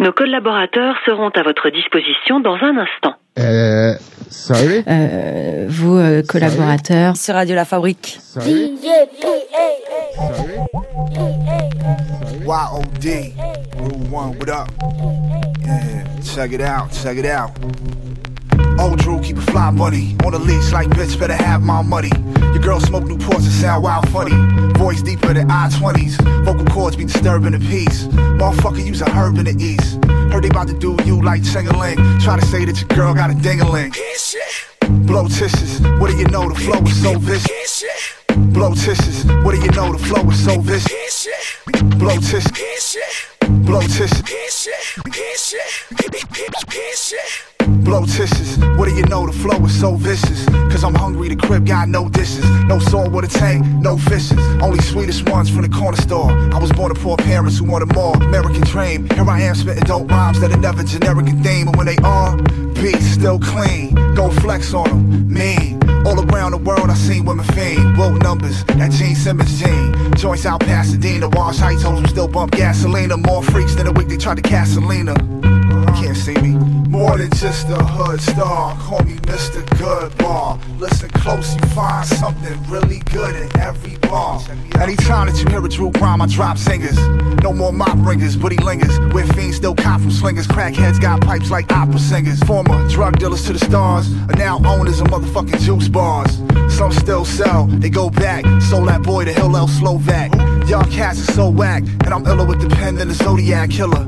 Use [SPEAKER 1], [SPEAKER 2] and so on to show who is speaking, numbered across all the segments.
[SPEAKER 1] Nos collaborateurs seront à votre disposition dans un instant.
[SPEAKER 2] Euh, sorry?
[SPEAKER 3] Euh, vous, euh, collaborateurs sur Radio La Fabrique.
[SPEAKER 2] Sorry?
[SPEAKER 4] YOD, Rule 1, what up? Yeah, check it out, check it out. Old Drew, keep a fly buddy. On the leash like bitch, better have my money. Your girl smoke Newports and sound wild funny. Voice deeper than I-20s. Vocal cords be disturbing the peace. Motherfucker, use a herb in the east. Heard they about to do you like Chengaling. Try to say that your girl got a ding-a-ling. Blow tissues, what do you know? The flow is so vicious. Blow tissues, what do you know? The flow is so vicious. Blow tissues. Blow tissues. Blow tissues, what do you know? The flow is so vicious. Cause I'm hungry, the crib got no dishes. No salt with a tank, no fishes. Only sweetest ones from the corner store. I was born to poor parents who wanted more. American dream. Here I am spitting dope rhymes that are never generic and theme. And when they are, beats still clean. Go flex on them, mean. All around the world, I seen women fiend. Wrote numbers, that Gene Simmons gene. Joints out Pasadena, Wash Heights, hoes who still bump gasolina. More freaks than a week they tried to cast Selena. Can't see me. More than just a hood star. Call me Mr. Goodbar. Listen close, you find something really good in every bar. Anytime that you hear a Drew rhyme, I drop singers. No more mop ringers, booty lingers. Where fiends still cop from slingers. Crackheads got pipes like opera singers. Former drug dealers to the stars are now owners of motherfucking juice bars. Some still sell, they go back. Sold that boy to Hillel Slovak. Y'all cats are so whack, and I'm iller with the pen than the Zodiac killer.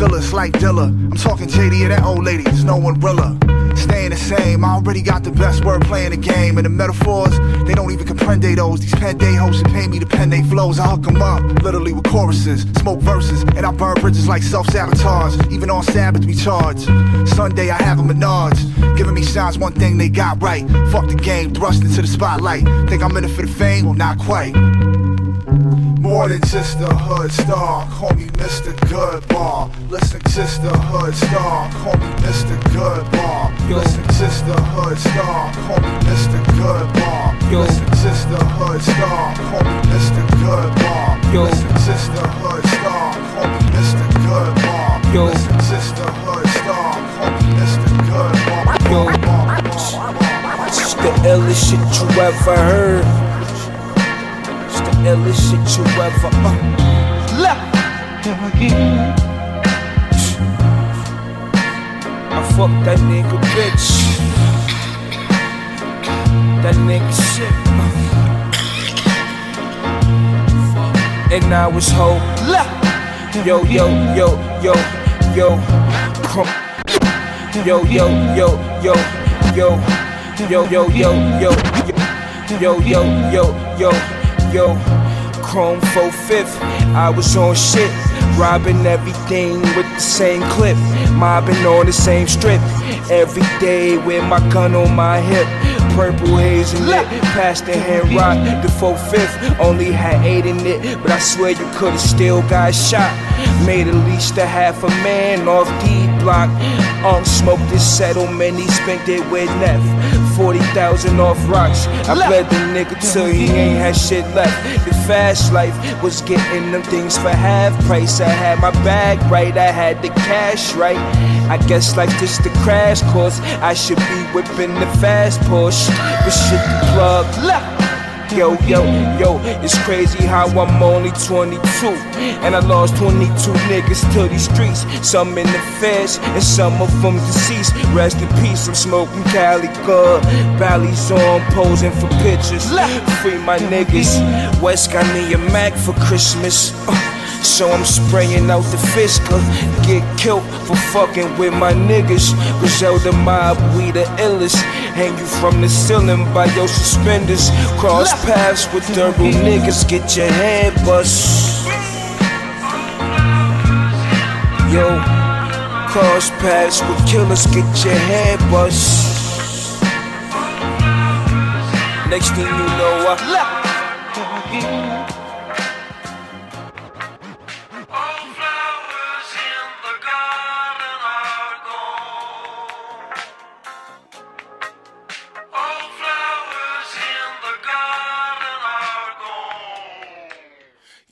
[SPEAKER 4] Phyllis like Dilla. I'm talking JD and that old lady, there's no realer. Staying the same, I already got the best word playing the game. And the metaphors, they don't even comprende those. These pen day hosts should pay me to pen they flows. I hook 'em up, literally with choruses, smoke verses, and I burn bridges like self sabotage. Even on Sabbath, we charge. Sunday, I have a menage. Giving me signs, one thing they got right. Fuck the game, thrust into the spotlight. Think I'm in it for the fame? Well, not quite. More than just a hood star, call me Mr. Goodbar. Listen, just a hood star, call me Mr. Goodbar. Listen, just a hood star, call me Mr. Goodbar. Listen, just a hood star, call me Mr. Goodbar. Listen, just a hood star, call me Mr. Goodbar. Listen, just a hood star, call me Mr. Goodbar.
[SPEAKER 5] It's the illest shit you ever heard. Illest shit you ever uh. Left. I fuck that nigga bitch. That nigga shit. uh. And I was whole left. Yo, yo, yo, yo, yo. Come. Yo, yo, yo, yo, yo. Yo, yo, yo, yo, yo, yo, yo, yo, yo, yo. Chrome 4 fifth, I was on shit, robbing everything with the same clip, mobbing on the same strip. Every day with my gun on my hip, purple haze and lit, past the hand rock. The 4 fifth only had eight in it, but I swear you could've still got shot. Made at least a half a man off D block. Um, smoked this settlement, he spent it with Neff. 40,000 off rocks. I bled the nigga till he ain't had shit left. The fast life was getting them things for half price. I had my bag right, I had the cash right. I guess life just the crash course. I should be whipping the fast push. But shit, the plug left. Yo, yo, yo, it's crazy how I'm only 22 And I lost 22 niggas to these streets. Some in the feds and some of them deceased. Rest in peace, I'm smoking Cali good Bally's on, posing for pictures. Free my niggas. West got me a Mac for Christmas. Uh, so I'm spraying out the Fisker. Uh, get killed for fucking with my niggas. Griselda mob, we the illest. Hang you from the ceiling by your suspenders. Cross paths with durable niggas, get your head bust. Yo, cross paths with killers, get your head bust. Next thing you know, I.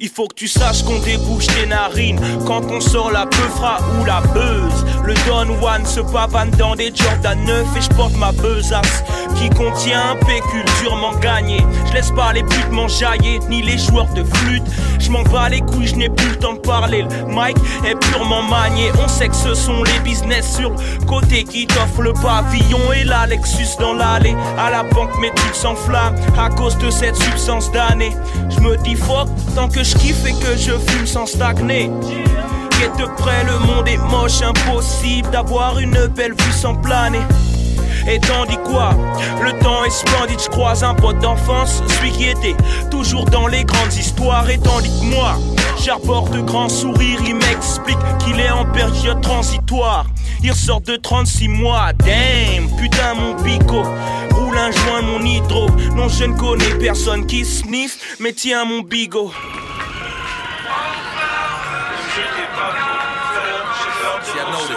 [SPEAKER 6] Il faut que tu saches qu'on débouche tes narines quand on sort la peufra ou la buzz. Le Don One se pavane dans des Jordan 9 et je porte ma besace qui contient un pécule durement gagné. Je laisse pas les putes m'enjailler ni les joueurs de flûte. Je m'en bats les couilles, je n'ai plus le temps de parler. Le mic est purement manié. On sait que ce sont les business sur le côté qui t'offrent le pavillon et la Lexus dans l'allée. À la banque, mes trucs s'enflamment à cause de cette substance d'année. Je me dis fuck tant que je kiffe et que je fume sans stagner. de près, le monde est moche, impossible d'avoir une belle vue sans planer. Et tandis quoi Le temps est splendide, je croise un pote d'enfance, celui qui était toujours dans les grandes histoires. Et tandis que moi, j'arbore de grands sourires, il m'explique qu'il est en période transitoire. Il ressort de 36 mois, damn, putain mon pico Roule un joint mon hydro, non je ne connais personne qui sniffe, mais tiens mon bigot.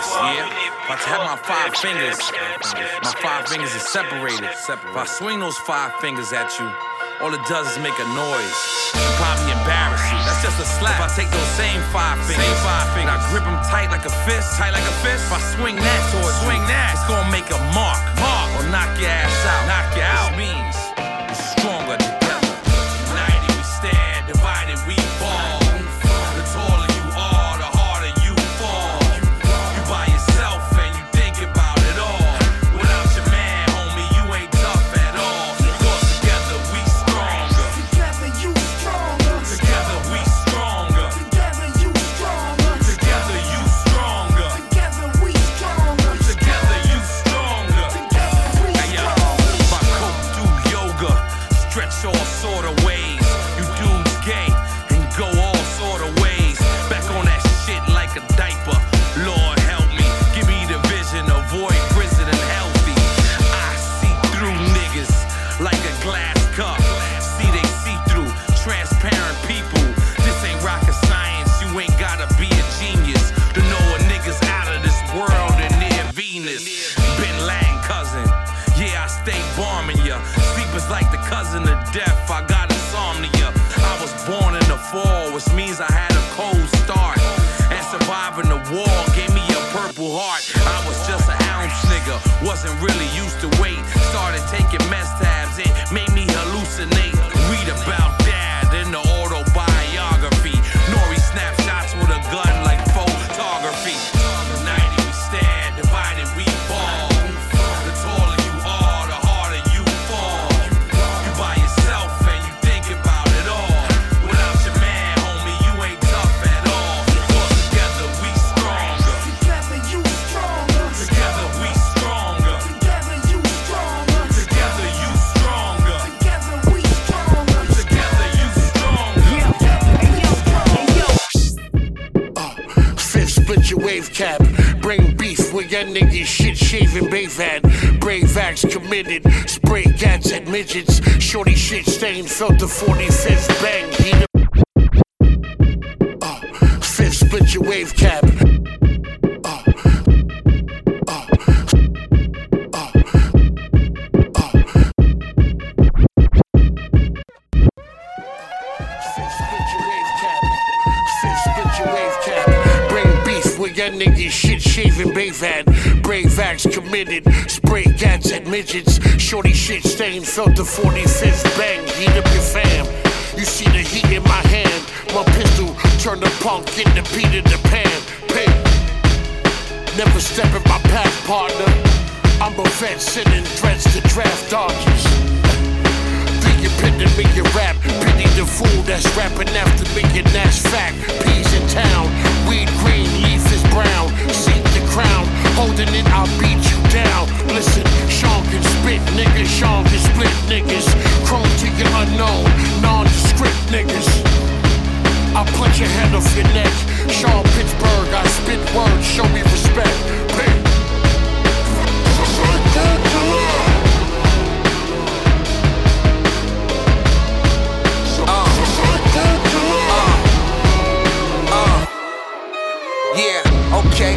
[SPEAKER 7] If I have my five fingers, my five fingers are separated. If I swing those five fingers at you, all it does is make a noise. And probably embarrass you. That's just a slap. If I take those same five fingers, same five fingers, and I grip them tight like a fist, tight like a fist. If I swing that towards swing that, it's gonna make a mark, mark, or knock your ass out, knock you out.
[SPEAKER 8] Committed. Spray cats at midgets. Shorty shit stain felt the 45th Acts committed. Spray cats at midgets. Shorty shit stain felt the 45th bang. Heat up your fam. You see the heat in my hand. My pistol turn the punk in the beat in the pan. Pay. Never step in my path, partner. I'm a vet sending threats to draft dodgers. Think you pitting me your rap. Pity the fool that's rapping after making that's fact. Peas in town. Weed green, leaf is brown. Seek the crown. Holding it, I'll beat you down. Listen, Sean can spit, niggas. Sean can split, niggas. Chrome to your unknown, nondescript, niggas. I'll punch your head off your neck. Sean Pittsburgh, I spit words, show me respect. Pay.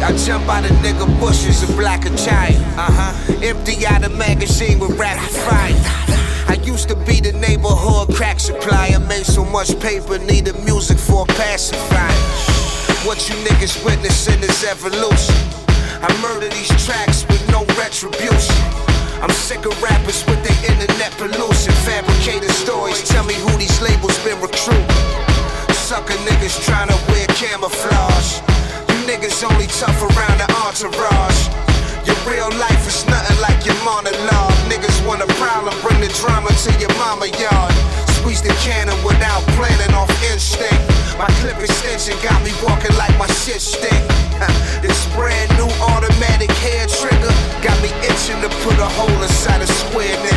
[SPEAKER 9] I jump out of nigga bushes in black and giant. Uh huh. Empty out a magazine with rapid fire. I used to be the neighborhood crack supplier, made so much paper, needed music for a pacifier. What you niggas witnessing is evolution. I murder these tracks with no retribution. I'm sick of rappers with their internet pollution. Fabricated stories, tell me who these labels been recruiting. Sucker niggas trying to wear camouflage. Niggas only tough around the entourage. Your real life is nothing like your monologue. Niggas want a problem, bring the drama to your mama yard. Squeeze the cannon without planning off instinct. My clip extension got me walking like my shit stink. this brand new automatic hair trigger got me itching to put a hole inside a square nigga.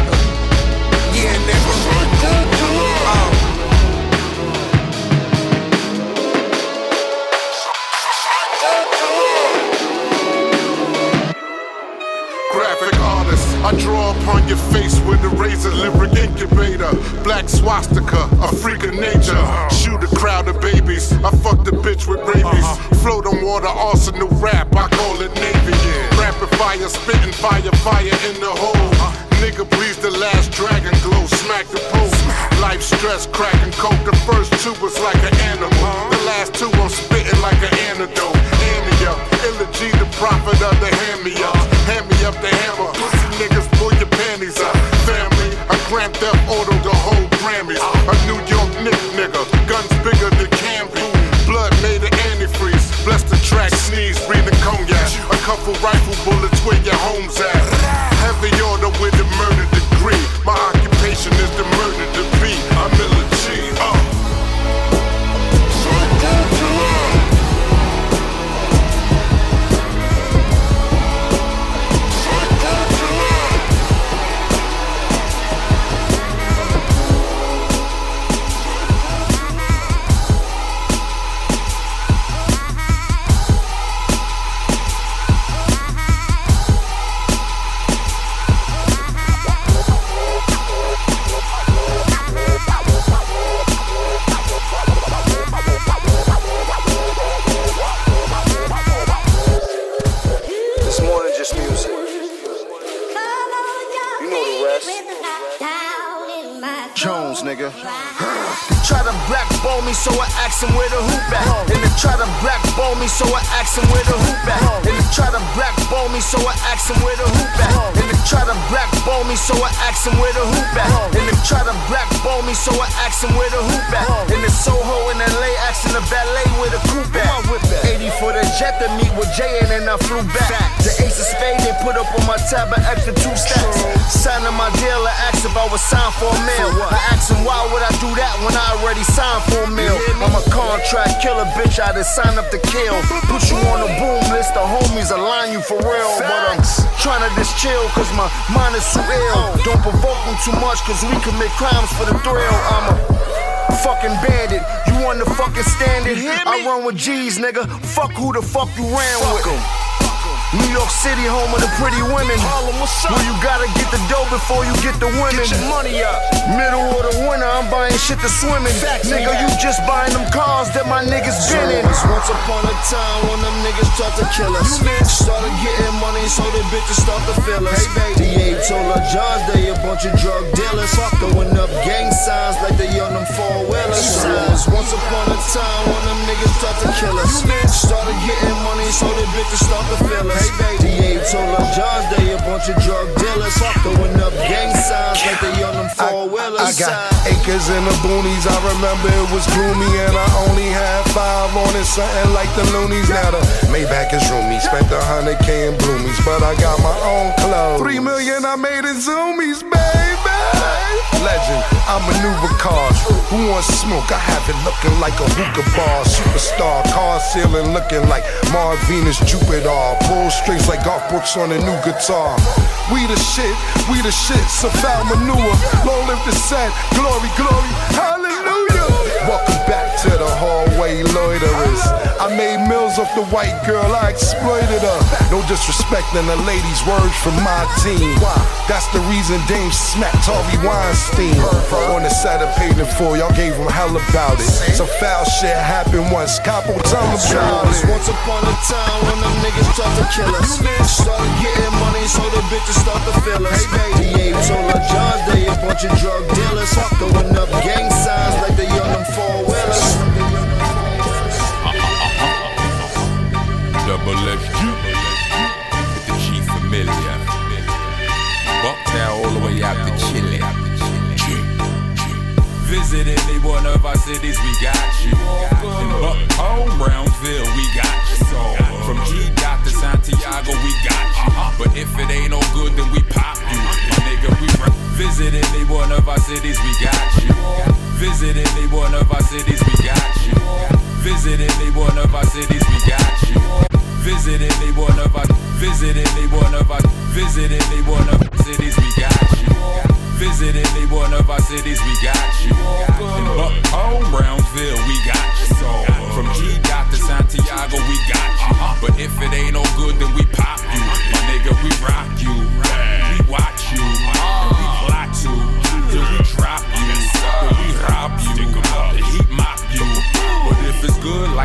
[SPEAKER 10] Babies. I fuck the bitch with rabies. Uh-huh. Float on water, arsenal rap, I call it Navy. Rapid fire, spitting fire, fire in the hole. Uh-huh. Nigga, please the last dragon glow, smack the pole. Life stress, cracking coke. The first two was like an animal. Uh-huh. The last two I'm spitting like an antidote. Up, Illa the prophet
[SPEAKER 11] Jones, nigga. Try to blackball me, so I ask him where the hoop at. And they try to blackball me, so I ask him where the hoop at. And they try to blackball me, so I ask him where the hoop at. And they try to blackball me, so I ask him where the hoop at. And they try to blackball me, so I ask him where the hoop at. In the Soho in LA, asking the ballet where the coupe at. 80 for the jet to meet with Jay, and then I flew back. The ace of spade they put up on my tab an extra two stacks. Signing my deal, I asked if I was signed for a meal. I him why would I do that when I already signed for a meal. I'm a contract killer, bitch. I just signed up to kill. Put you on the boom list, the homies align you for real. But I'm trying to just chill, cause my mind is too ill. Don't provoke me too much, cause we commit crimes for the thrill. I'm a fucking bandit. You want the fucking standard? I run with G's, nigga. Fuck who the fuck you ran with. New York City, home of the pretty women. Where you gotta get the dough before you get the women. Get your money up. Middle of the winter, I'm buying shit to swim in. Nigga, you just buying them cars that my niggas been in. Once upon a time when them niggas tried to kill us. Started getting money, so the bitches start to feel us. DA told our jobs they a bunch of drug dealers. Throwing up gang signs like they on them four wheelers. Once upon a time when them niggas tried to kill us. Started getting money, so the bitches start to feel us. DA told our jobs they a bunch of drug dealers. Throwing up gang signs like they on them four wheelers.
[SPEAKER 12] I got acres in the boonies. I remember it was gloomy and I only had five on it, something like the loonies. Now the Maybach is roomy. Spent a hundred K in bloomies, but I got my own club. Three million I made in zoomies, baby. Legend, I maneuver cars. Who wants smoke? I have it looking like a hookah bar. Superstar, car ceiling looking like Mars, Venus, Jupiter. Pull strings like Garth Brooks on a new guitar. We the shit, we the shit. So foul manure. Long live the set. Glory, glory, hallelujah. Welcome back to the hallway loiterers. I made mills off the white girl, I exploited her. No disrespecting the ladies' words from my team. That's the reason Dame smacked Harvey Weinstein. On the set of in Full, y'all gave him hell about it. Some foul shit happened once, Capo tell him about it.
[SPEAKER 11] Once upon a time when them niggas tried to kill us. Started getting money, so the bitches start to feel us. DA told our jobs they a bunch of drug dealers. Throwing up gang signs like they four wheelers.
[SPEAKER 13] Double FG with the G familiar. Bucktown all the way out to Chile. Visit any one of our cities, we got you. In Bucktown, Brownsville, we got you. From G dot to Santiago, we got you. But if it ain't no good, then we pop you. My nigga, we. Visit any one of our cities, we got you. Visit any one of our cities, we got you. Visit any one of our cities, we got you. Visit any one of our, visit any one of our, visit any one of our cities, we got you. Visit any one of our cities, we got you. In Bucktown, Brownsville, we got you. From G dot to Santiago, we got you. But if it ain't no good, then we pop you. My nigga, we rock you. We watch you.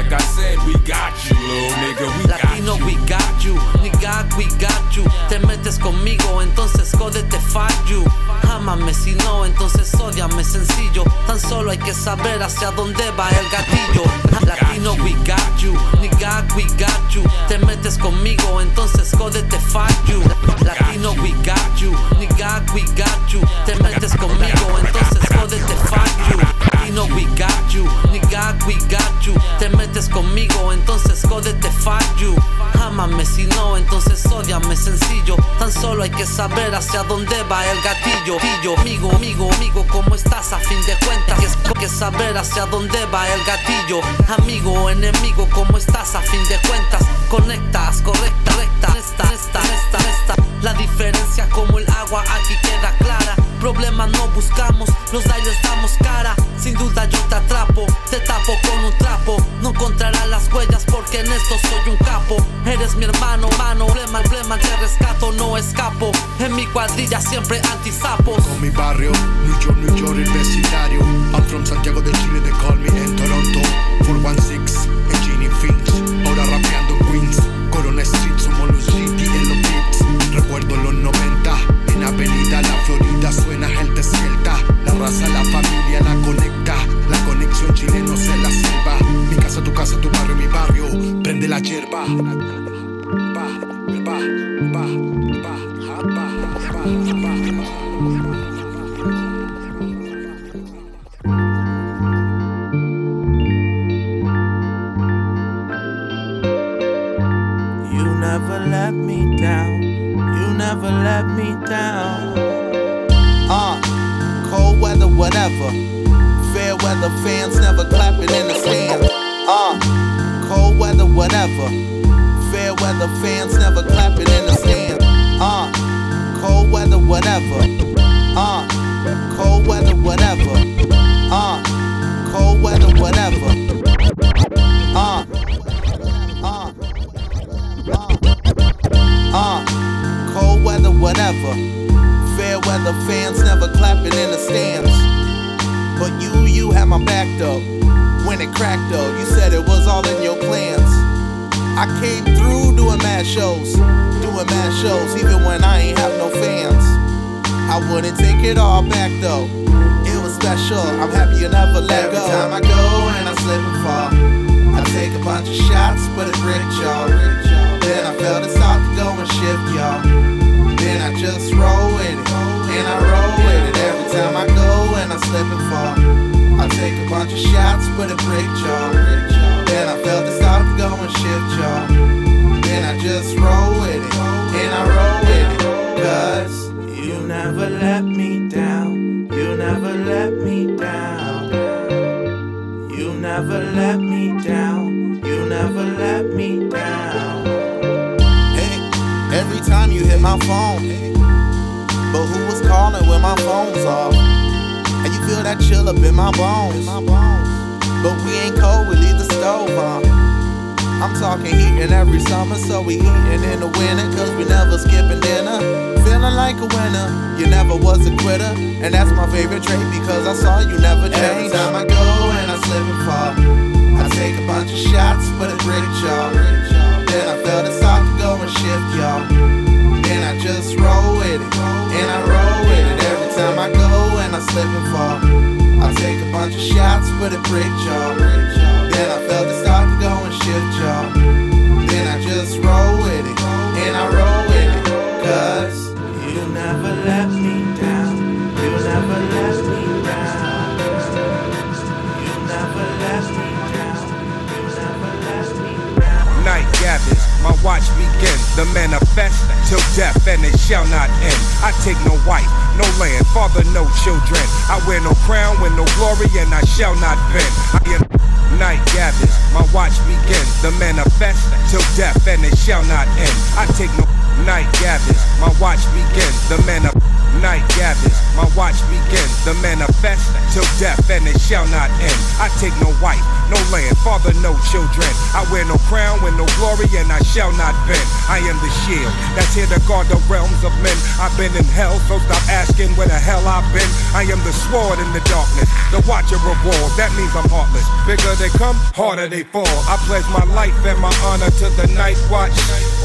[SPEAKER 13] Like I said, we got you, little nigga. We got
[SPEAKER 14] Latino, we got you. Nigga, we got you. Te metes conmigo, entonces jódete, fuck you. Ámame, si no, entonces odiame, sencillo. Tan solo hay que saber hacia dónde va el gatillo. Latino, we got you. Nigga, we got you. Te metes conmigo, entonces jódete, fuck you. Latino, we got you. Nigga, we got you. Te metes conmigo, entonces jódete, fuck you. Latino, we got you. We got you. Te metes conmigo, entonces jódete, fuck you. Ámame, si no, entonces odiame, sencillo. Tan solo hay que saber hacia dónde va el gatillo. Pillo, amigo, amigo, amigo, ¿cómo estás a fin de cuentas? Es que saber hacia dónde va el gatillo. Amigo enemigo, ¿cómo estás a fin de cuentas? Conectas, correcta, recta, esta, esta, esta, esta. La diferencia como el agua aquí queda. Problemas no buscamos, los aires damos cara. Sin duda yo te atrapo, te tapo con un trapo. No encontrarás las huellas porque en esto soy un capo. Eres mi hermano, mano, problema, problema, te rescato, no escapo. En mi cuadrilla siempre antizapos.
[SPEAKER 15] Con mi barrio, New York, New York, el vecindario. I'm from Santiago de Chile, they call me en Toronto. 416, en raza, la familia la conecta. La conexión chileno se la sirva. Mi casa, tu casa, tu barrio, mi barrio. Prende la yerba.
[SPEAKER 16] You never let me down. You never let me down.
[SPEAKER 17] Uh, whatever. Fair weather, fans never clapping in the stands. Uh, cold weather, whatever. Fair weather, fans never clapping in the stands. Uh, cold weather, whatever. Uh, cold weather, whatever. Uh, cold weather, whatever. Uh, uh, uh, cold weather, whatever. Fair weather fans never clapping in the stands. But you, you had my back though. When it cracked though, you said it was all in your plans. I came through doing mad shows, doing mad shows, even when I ain't have no fans. I wouldn't take it all back though. It was special. I'm happy you never let go.
[SPEAKER 18] Every
[SPEAKER 17] go.
[SPEAKER 18] time I go and I slip and fall, I take a bunch of shots, but it bricked y'all. Then I felt it start to go and shift y'all. I just roll with it, and I roll with it. Every time I go and I slip and fall, I take a bunch of shots, but it bricked y'all. Then I felt it start go and shift y'all. Then I just roll with it, and I roll with it. Cause
[SPEAKER 16] You never let me down. You never let me down. You never let me
[SPEAKER 17] my phone. But who was calling when my phone's off? And you feel that chill up in my bones. But we ain't cold, we leave the stove on. I'm talking heating every summer, so we eating in the winter, cause we never skipping dinner. Feeling like a winner, you never was a quitter. And that's my favorite trait because I saw you never change.
[SPEAKER 18] Every time I go and I slip and fall, I take a bunch of shots, but it bricked y'all. Then I felt it start to go and shift y'all. Just roll with it, and I roll with it. Every time I go and I slip and fall, I take a bunch of
[SPEAKER 17] shots, but it bricked y'all. Then I felt it start to go and shift y'all. Then I just roll with it, and I roll with it. Cause you never let me down. You never let me down. You never let me down. You never let me down.
[SPEAKER 19] Night gathers, my watch begins. The manifest till death, and it shall not end. I take no wife, no land, father, no children. I wear no crown, with no glory, and I shall not bend. I am night gathers, my watch begins. The manifest till death, and it shall not end. I take no night gathers, my watch begins. The manifest. Night gathers, my watch begins. The manifest till death, and it shall not end. I take no wife, no land, father, no children. I wear no crown, with no glory, and I shall not bend. I am the shield that's here to guard the realms of men. I've been in hell, so stop asking where the hell I've been. I am the sword in the darkness, the watcher of war. That means I'm heartless. Bigger they come, harder they fall. I pledge my life and my honor to the night watch.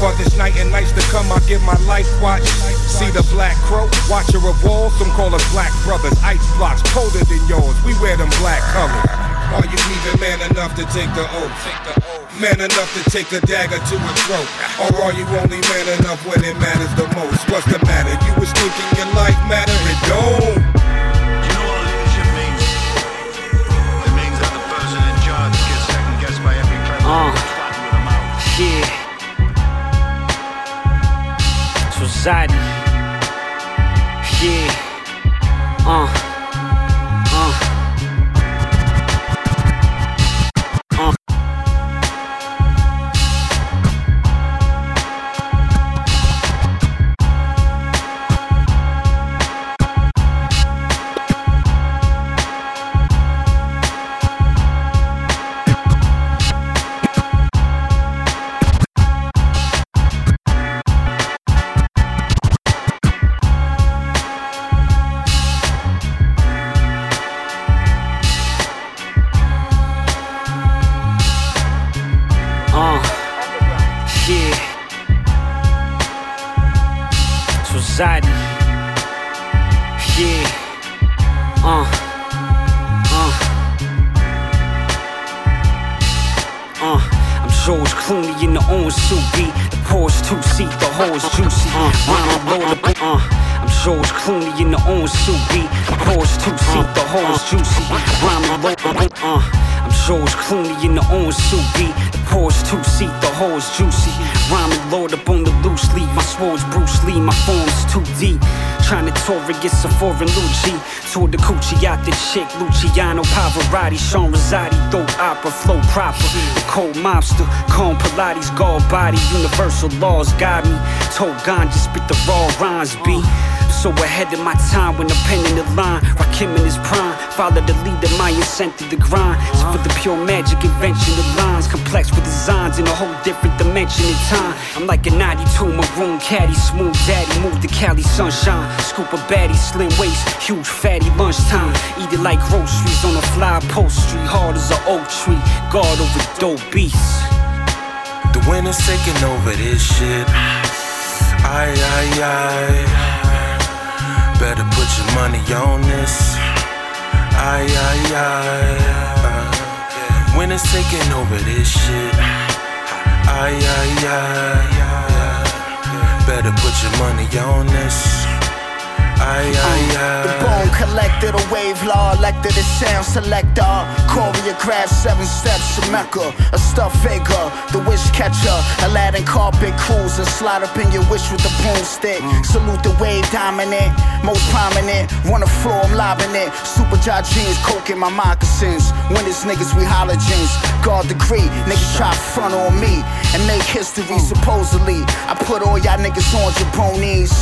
[SPEAKER 19] For this night and nights to come, I give my life watch. See the black crow, watcher of walls. Some call us black brothers. Ice blocks colder than yours. We wear them black colors. Are you even man enough to take the oath? Man enough to take a dagger to a throat? Or are you only man enough when it matters the most? What's the matter? You was thinking your life matter? It don't.
[SPEAKER 20] Uh, yeah. Society. Hole's juicy. Rhyming Lord up on the loose leaf. My sword's Bruce Lee, my form's too deep. Trying to tour against a foreign Lucci. Toward the coochie out the chick, Luciano Pavarotti, Sean Rosati, dope opera, flow proper. The cold mobster, calm Pilates, guard body, universal laws guide me. Told ganja, spit the raw rhymes, B. So ahead of my time when I'm penning the line. Rakim in his prime, follow the lead leader, my incentive to grind. So for the pure magic invention of lines, complex with designs in a whole different dimension in time. I'm like a 92 maroon caddy, smooth daddy, move the Cali sunshine. Scoop a baddie, slim waist, huge fatty lunchtime. Eat it like groceries on a fly upholstery, hard as an oak tree. Guard over dope beasts.
[SPEAKER 21] The winner's taking over this shit. Aye, aye, aye. Better put your money on this. Aye, aye, aye. Winner's taking over this shit. Aye, aye, aye. Better put your money on this. Aye, aye, aye.
[SPEAKER 22] The bone collector, the wave law elected, the sound selector. Choreograph seven steps to Mecca. A stuffed figure, the wish catcher. Aladdin carpet cruiser, slide up in your wish with the broomstick. Mm. Salute the wave dominant, most prominent. Run the floor, I'm lobbing it. Super jaw jeans, coke in my moccasins. When it's niggas, we halogens. Guard degree, niggas try front on me and make history supposedly. I put all y'all niggas on your jabronis.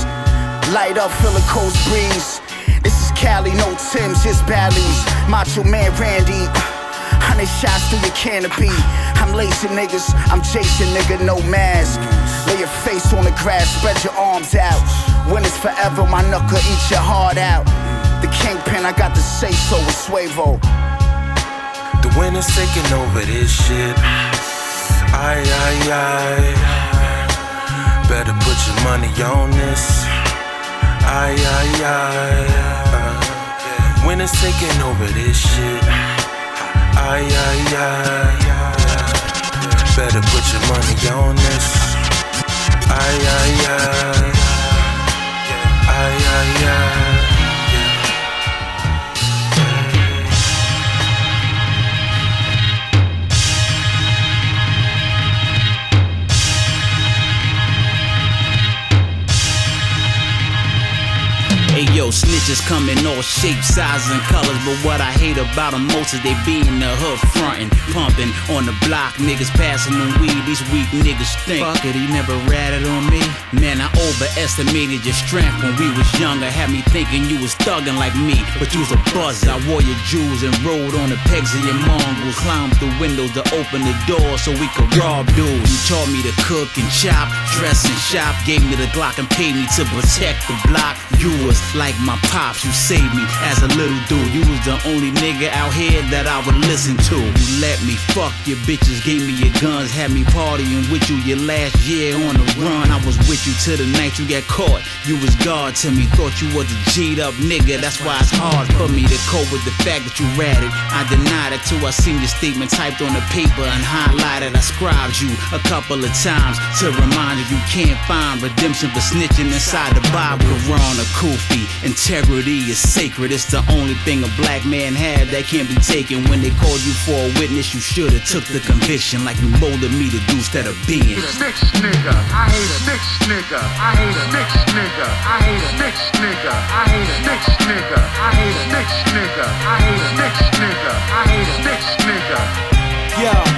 [SPEAKER 22] Light up, feel the coast breeze. This is Cali, no Tim's, just Bally's. Macho Man Randy. Hundred shots through your canopy. I'm lacing niggas, I'm Jason, nigga, no mask. Lay your face on the grass, spread your arms out. When it's forever, my knuckle eat your heart out. The kingpin, I got the say so with Suevo.
[SPEAKER 21] The winner's taking over this shit. Aye, aye, aye. Better put your money on this. Aye, aye, aye. winter's taking over this shit. Ay, ay, ay. Better put your money on this.
[SPEAKER 23] Shapes, sizes, and colors. But what I hate about them most is they be in the hood frontin', pumping on the block. Niggas passing them weed, these weak niggas stink. Fuck it, he never ratted on me. Man, I overestimated your strength when we was younger. Had me thinking you was thuggin' like me, but you was a buzz. I wore your jewels and rode on the pegs of your mongrels. Climbed through windows to open the door so we could rob dudes. You taught me to cook and chop, dress and shop. Gave me the Glock and paid me to protect the block. You was like my pops, you saved me as a little dude. You was the only nigga out here that I would listen to. You let me fuck your bitches, gave me your guns, had me partying with you your last year on the run. I was with you till the night you got caught. You was God to me, thought you was a G'd up nigga. That's why it's hard for me to cope with the fact that you ratted. I denied it till I seen your statement typed on the paper and highlighted. I scribed you a couple of times to remind you you can't find redemption for snitching inside the Bible. Quran or Kufi. Integrity is sacred. It's the only thing a black man had that can't be taken. When they called you for a witness, you should've took the conviction like you molded me to do instead of being.
[SPEAKER 24] Snitch nigga, I hate a snitch nigga, I hate a snitch nigga, I hate a snitch nigga, I hate a snitch nigga, I hate a snitch nigga, I hate a snitch nigga, I hate a snitch nigga.
[SPEAKER 25] Yeah.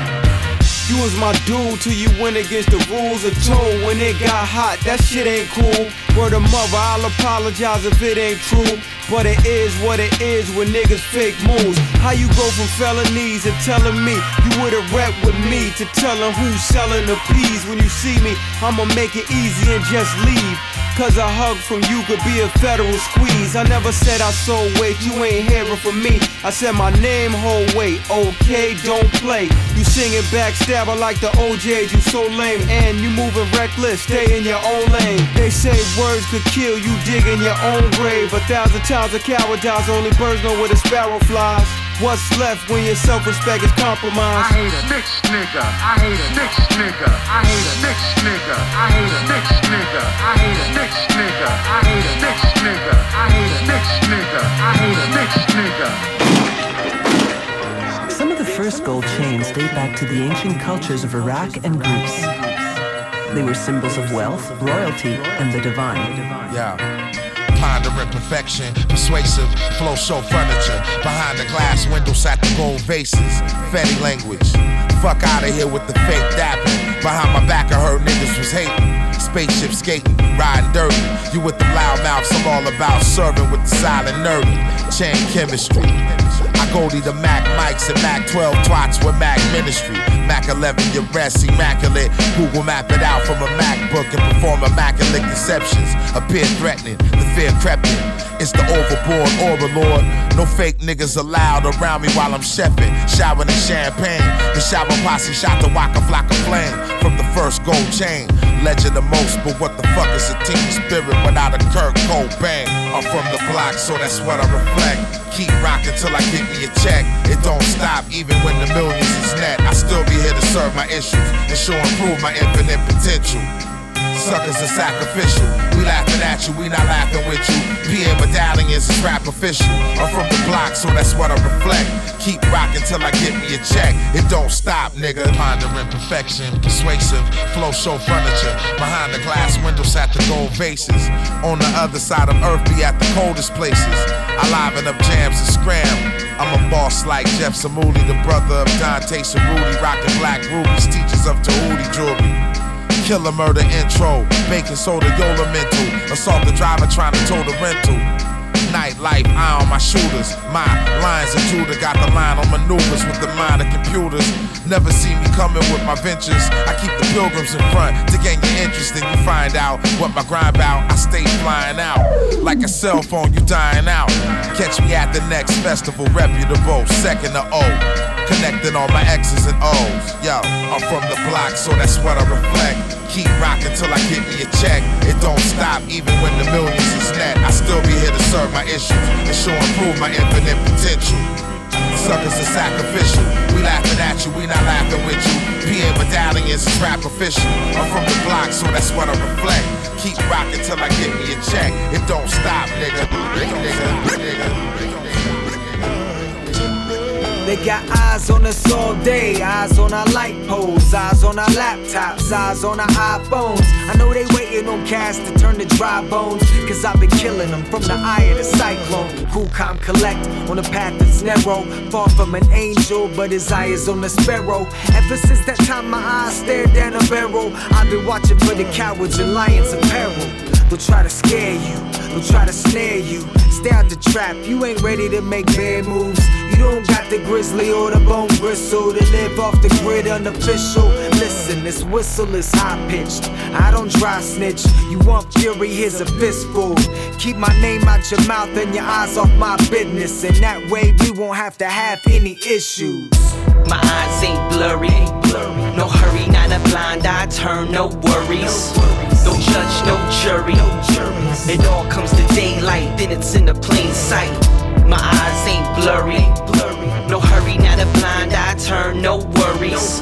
[SPEAKER 25] You was my dude till you went against the rules of tone when it got hot. That shit ain't cool. Word of mother, I'll apologize if it ain't true. But it is what it is when niggas fake moves. How you go from felonies and telling me you would've rap with me to telling who's selling the peas when you see me? I'ma make it easy and just leave. Cause a hug from you could be a federal squeeze. I never said I sold weight, you ain't hearing from me. I said my name, whole weight, okay, don't play. You singing backstabber like the OJs, you so lame. And you moving reckless, stay in your own lane. They say words could kill you, digging your own grave. A thousand times a coward dies, only birds know where the sparrow flies. What's left when your self-respect is compromised?
[SPEAKER 24] I hate a snitch nigga, I hate a snitch nigga, I hate a snitch nigga, I hate a snitch nigga, I hate a snitch nigga, I hate a snitch nigga, I hate a snitch nigga, I hate a snitch nigga.
[SPEAKER 26] Some of the first gold chains date back to the ancient cultures of Iraq and Greece. They were symbols of wealth, royalty, and the divine.
[SPEAKER 27] Yeah. Pondering perfection, persuasive, flow show furniture. Behind the glass window sat the gold vases. Fetty language. Fuck out of here with the fake dapping. Behind my back, I heard niggas was hating. Spaceship skating, riding dirty. You with the loud mouths, I'm all about serving with the silent nerdy. Chain chemistry. I go to the Mac mics and Mac 12 twats with Mac Ministry. Mac 11, your rest immaculate. Google map it out from a MacBook and perform immaculate conceptions. Appear threatening, the fear crept. It's the overboard overlord. No fake niggas allowed around me while I'm chefing. Showering in champagne. The shower posse shot the Waka Flocka flame from the first gold chain. Legend the but what the fuck is a team spirit without a Kurt Cobain? I'm from the block, so that's what I reflect. Keep rocking till I get me a check. It don't stop even when the millions is net. I still be here to serve my issues and show and prove my infinite potential. Suckers are sacrificial. We laughing at you, we not laughing with you. PA medallions is a rap official. I'm from the block, so that's what I reflect. Keep rocking till I get me a check. It don't stop, nigga. Pondering perfection, persuasive, flow show furniture. Behind the glass window sat the gold vases. On the other side of earth, be at the coldest places. I liven up jams and scram. I'm a boss like Jeff Samuli, the brother of Dante Cerruti, rocking black rubies, teachers of Tahuti jewelry. Killer murder intro, baking soda, Yola mental. Assault the driver trying to tow the rental. Nightlife, eye on my shooters. My lines Judah got the line on maneuvers with the mind of computers. Never see me coming with my ventures. I keep the pilgrims in front to gain your interest, and you find out what my grind bout. I stay flying out like a cell phone, you dying out. Catch me at the next festival, reputable, second to O. Connecting all my X's and O's. Yo, I'm from the block, so that's what I reflect. Keep rocking till I get me a check. It don't stop even when the millions is net. I still be here to
[SPEAKER 10] serve my issues and show and prove my infinite potential. Suckers are sacrificial. We laughing at you, we not laughing with you. PA medallions is rap official. I'm from the block, so that's what I reflect. Keep rocking till I get me a check. It don't stop, nigga. Nigga, nigga, nigga.
[SPEAKER 22] They got eyes on us all day, eyes on our light poles, eyes on our laptops, eyes on our iPhones. I know they waiting on cash to turn to dry bones, cause I've been killing them from the eye of the cyclone. Cool, calm, collect on a path that's narrow, far from an angel, but his eye is on the sparrow. Ever since that time my eyes stared down a barrel, I've been watching for the cowards in lions apparel. They'll try to scare you, they'll try to snare you. Stay out the trap, you ain't ready to make bad moves. You don't got the grizzly or the bone bristle to live off the grid unofficial. Listen, this whistle is high pitched. I don't dry snitch. You want fury? Here's a fistful. Keep my name out your mouth and your eyes off my business, and that way we won't have to have any issues.
[SPEAKER 28] My eyes ain't blurry. No hurry, not a blind eye turn, no worries. No judge, no jury. It all comes to daylight, then it's in the plain sight. My eyes ain't blurry. No hurry, not a blind eye turn, no worries.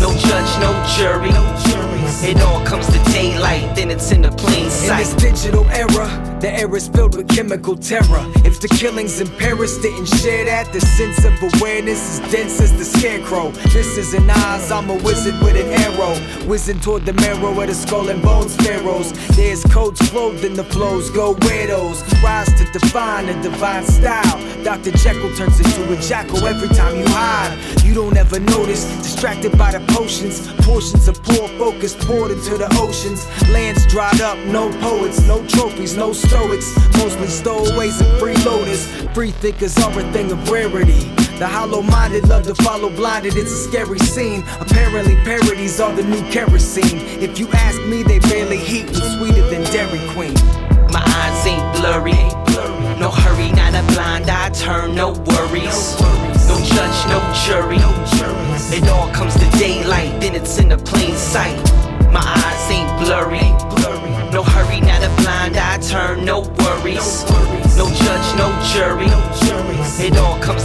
[SPEAKER 28] No judge, no jury. It all comes to daylight, then it's in the plain sight.
[SPEAKER 22] In this digital era, the air is filled with chemical terror. If the killings in Paris didn't share that, the sense of awareness is dense as the scarecrow. This is an Oz, I'm a wizard with an arrow. Whizzing toward the marrow of the skull and bones pharaohs. There's codes clothed in the flows, go weirdos. Rise to define a divine style. Dr. Jekyll turns into a jackal every time you hide. You don't ever notice, distracted by the potions. Portions of poor focus poured into the oceans. Lands dried up, no poets, no trophies, no stoics. Mostly stowaways and freeloaders. Free thinkers are a thing of rarity. The hollow minded love to follow blinded, it's a scary scene. Apparently, parodies are the new kerosene. If you ask me, they barely heat and sweeter than Dairy Queen.
[SPEAKER 28] My eyes ain't blurry. No hurry, not a blind eye turn, no worries. No judge, no jury. It all comes to daylight, then it's in the plain sight. My eyes ain't blurry. No hurry, not a blind eye turn, no worries. No judge, no jury. It all comes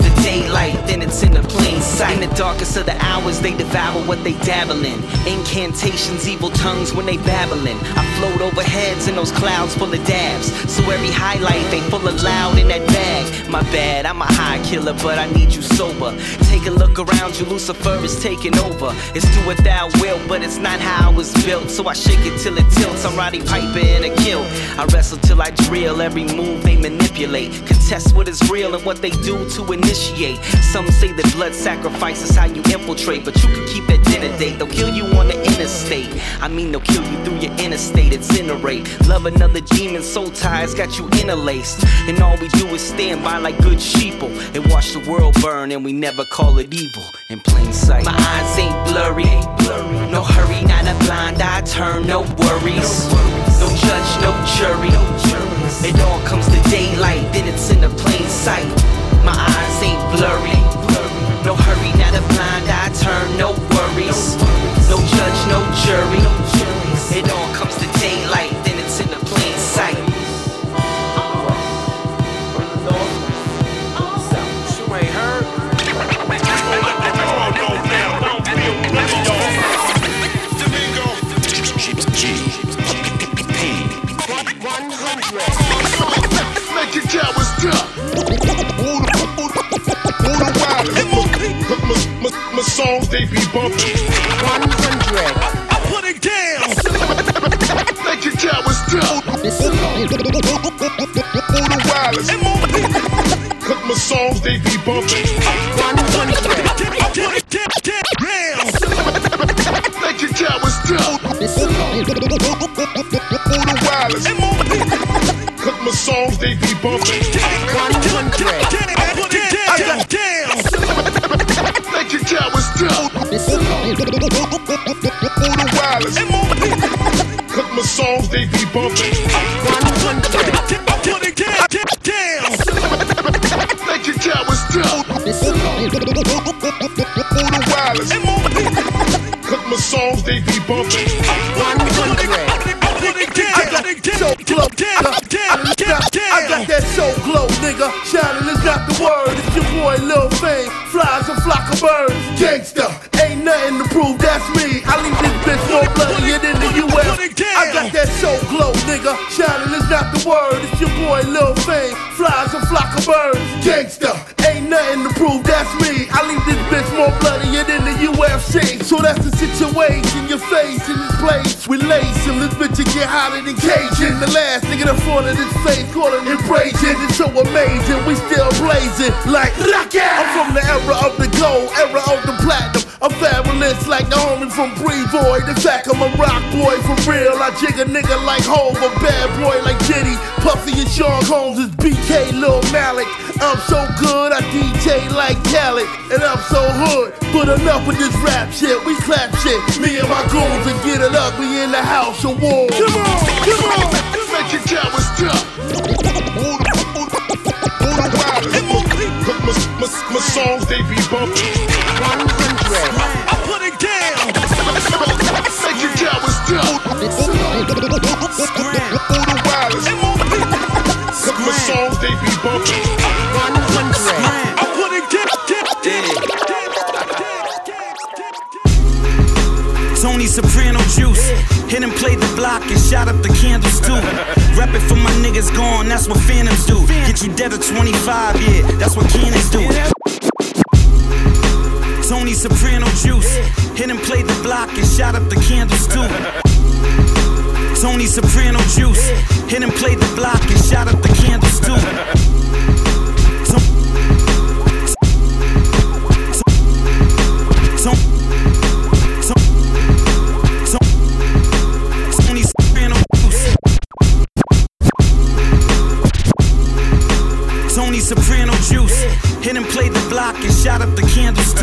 [SPEAKER 28] in the plain sight. In the darkest of the hours, they devour what they dabble in. Incantations, evil tongues when they babbling. I float over heads in those clouds full of dabs. So every highlight, they full of loud in that bag. My bad, I'm a high killer, but I need you sober. Take a look around you, Lucifer is taking over. It's do what thou will, but it's not how I was built. So I shake it till it tilts. I'm Roddy Piper in a kilt. I wrestle till I drill every move they manipulate. Contest what is real and what they do to initiate. Some say that blood sacrifice is how you infiltrate, but you can keep that dinner date. They'll kill you on the interstate. I mean, they'll kill you through your interstate. Incinerate. Love another demon, soul ties got you interlaced. And all we do is stand by like good sheeple and watch the world burn, and we never call it evil in plain sight. My eyes ain't blurry. No hurry, not a blind eye turn, no worries. No judge, no jury. It all comes to daylight, then it's in the plain sight. My eyes ain't blurry. No hurry, not a blind eye turn, no worries. No judge, no jury. It all comes to daylight, then it's in the plain sight.
[SPEAKER 10] Make your cowards drop. Who the, who the, who the wildest? Cause my songs, they be bumping. 100. I put it down. Make your cowards drop. Who the wildest? Cause my songs, they be bumping. 100. I put it down. Make your cowards drop. Who the wildest? Cause my songs, they be bumping. 100. Wildest? Cause my songs, they be bumping. 100. I put it down. Make your cowards drop. Who the wildest? Cause my songs, they be bumping. 100. I put it down. I it down. Down, down, down, down. I got that soul glow, nigga. Shining is not the word. It's your boy Lil Fame. Flies a flock of birds. Gangsta, ain't nothing to prove. That's me. I leave this bitch more than the US. I got that soul glow, nigga. Shining is not the word. It's your boy Lil Fame. Flies a flock of birds. Gangsta, ain't nothing to prove. That's me. That's the situation. Your face in this place. We lace him. This bitch get hotter than Cajun. The last nigga in front of this face calling him raging. It's so amazing. We still blazing like rocket. I'm from the era of the gold, era of the platinum. I'm fabulous like the homie from Brevoort. In fact, I'm a rock boy for real. I jig a nigga like Hove, a bad boy like Diddy. Puffy and Sean Combs is BK Lil Malik. I'm so good, I DJ like Khaled. And I'm so hood. But enough with this rap shit. We clap shit. Me and my goons and get it up. We in the house of war. Come on, come on.
[SPEAKER 11] Make it count what's tough. All the, all the, all the wildest. My, my, my songs, they be bumping.
[SPEAKER 25] I put it down.
[SPEAKER 11] Make count what's tough. All the wildest. My songs, they be bumping.
[SPEAKER 22] Soprano juice. Hit and played the block and shot up the candles too. Rep it for my niggas gone, that's what phantoms do. Get you dead at 25, yeah, that's what cannons do. Tony Soprano juice. Hit and played the block and shot up the candles too. Tony Soprano juice. Hit and played the block and shot up the candles too.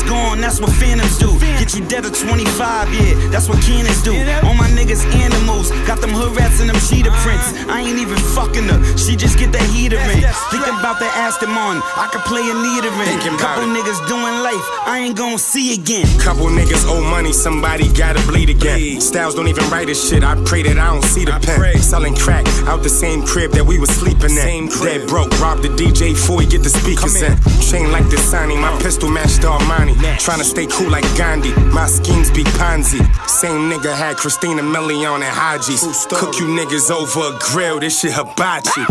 [SPEAKER 22] niggas gone, that's what phantoms do. Get you dead at 25, yeah, that's what cannons do. All my niggas animals, got them hood rats and them cheetah prints. I ain't even fucking her, she just get the heater in. Thinking about that Aston Martin, I could play a neater in. Couple niggas doing life, I ain't gon' see again.
[SPEAKER 29] Couple niggas owe money, somebody gotta bleed again. Styles don't even write this shit, I pray that I don't see the pen. Selling crack out the same crib that we was sleeping in. Dead broke, robbed the DJ before he get the speakers in. Chain like this signing, my pistol matched Armani. Tryna stay cool like Gandhi, my schemes be Ponzi. Same nigga had Christina Milian and Haji. Cook you niggas over a grill, this shit hibachi.